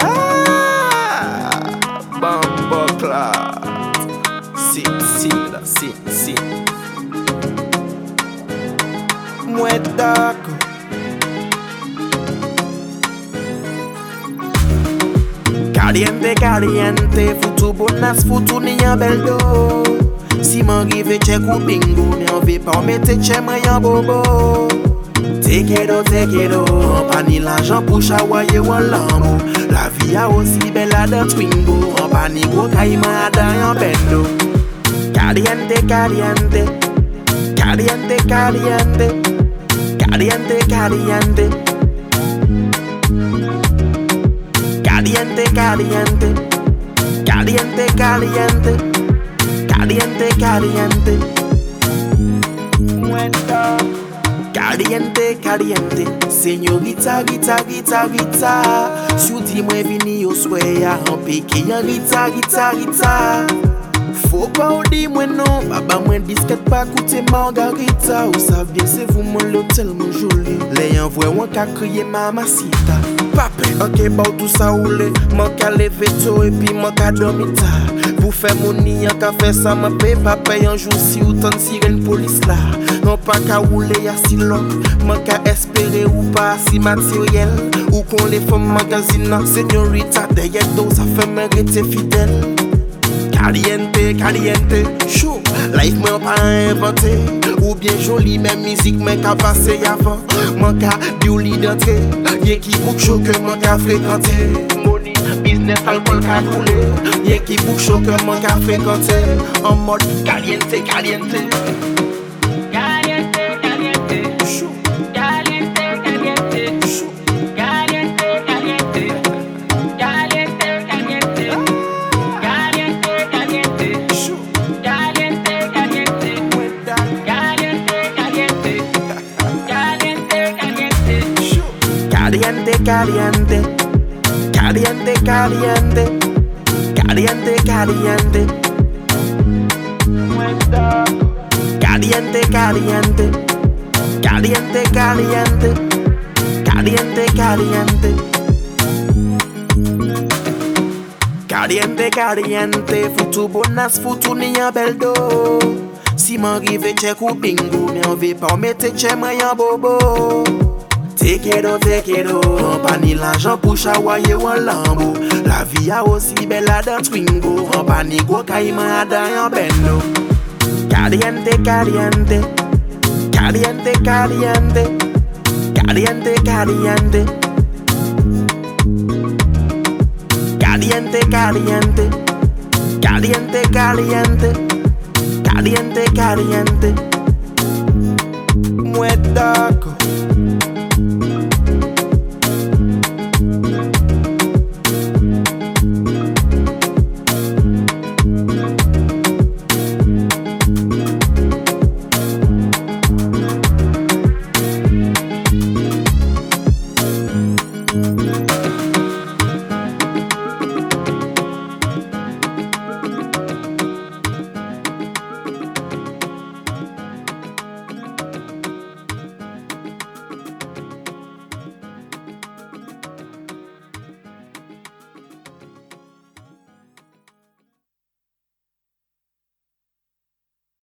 ah, Bambo Club. Sì, sì, sì, sì. Muetaco. Caliente, caliente, futu bonas, futu nia beldo. Si m'arrive c'è bingo, mi anve pa mette c'è mai bobo. Teke do, teke do, an pa ni l'ajan pou chawaye wan La vi a osi bela dan twingo, an pa ni gwo kayman adan yon bendo. Caliente, caliente, caliente, caliente. Caliente, caliente. Caliente, caliente, caliente, caliente, caliente, caliente. Caliente, caliente, senyorita, rita, rita, rita Sou di mwen vini yo swaya, anpe ki yon rita, rita, rita Fou pa ou di mwen nou Baba mwen disket pa koute margarita. Ou sa vyen se vou mwen lo tel mwen joli Le yon vwe wan ka kriye mamasita Pape, anke ba ou tout sa oule. Mwen ka leve to e pi mwen ka domita Pou fe mouni an ka fe sa mwen pe. Pape yon jou si ou tan siren polis la. Non pa ka oule ya si lop Mwen ka espere ou pa si materyel. Ou kon le fom magazina Senyorita deye do sa fe men rete fidel. Kaliente, kaliente, chou. Life mwen pa invente. Ou bien joli men mizik men ka pase yavan Mwen ka diw li dante Ye ki bouk chou ke mwen ka frekante. Moni, biznes, alkol ka koule. Ye ki bouk chou ke mwen ka frekante. En mod kaliente, kaliente. caliente, caliente, caliente, caliente, caliente. Caliente, caliente, caliente, caliente, caliente, caliente. Caliente, caliente, foutu bonas, foutu niya beldo. Si m'arrive tche kou bingo, m'en ve pa mette tche mayan bobo. Teke do, teke do, an pa ni l'ajan pou chawaye wan lambo. La vi a osi bela dan twingo, an pa ni gwo adan yon bendo. Caliente, caliente, caliente, caliente, caliente, caliente. Caliente, caliente, caliente, caliente, caliente, caliente.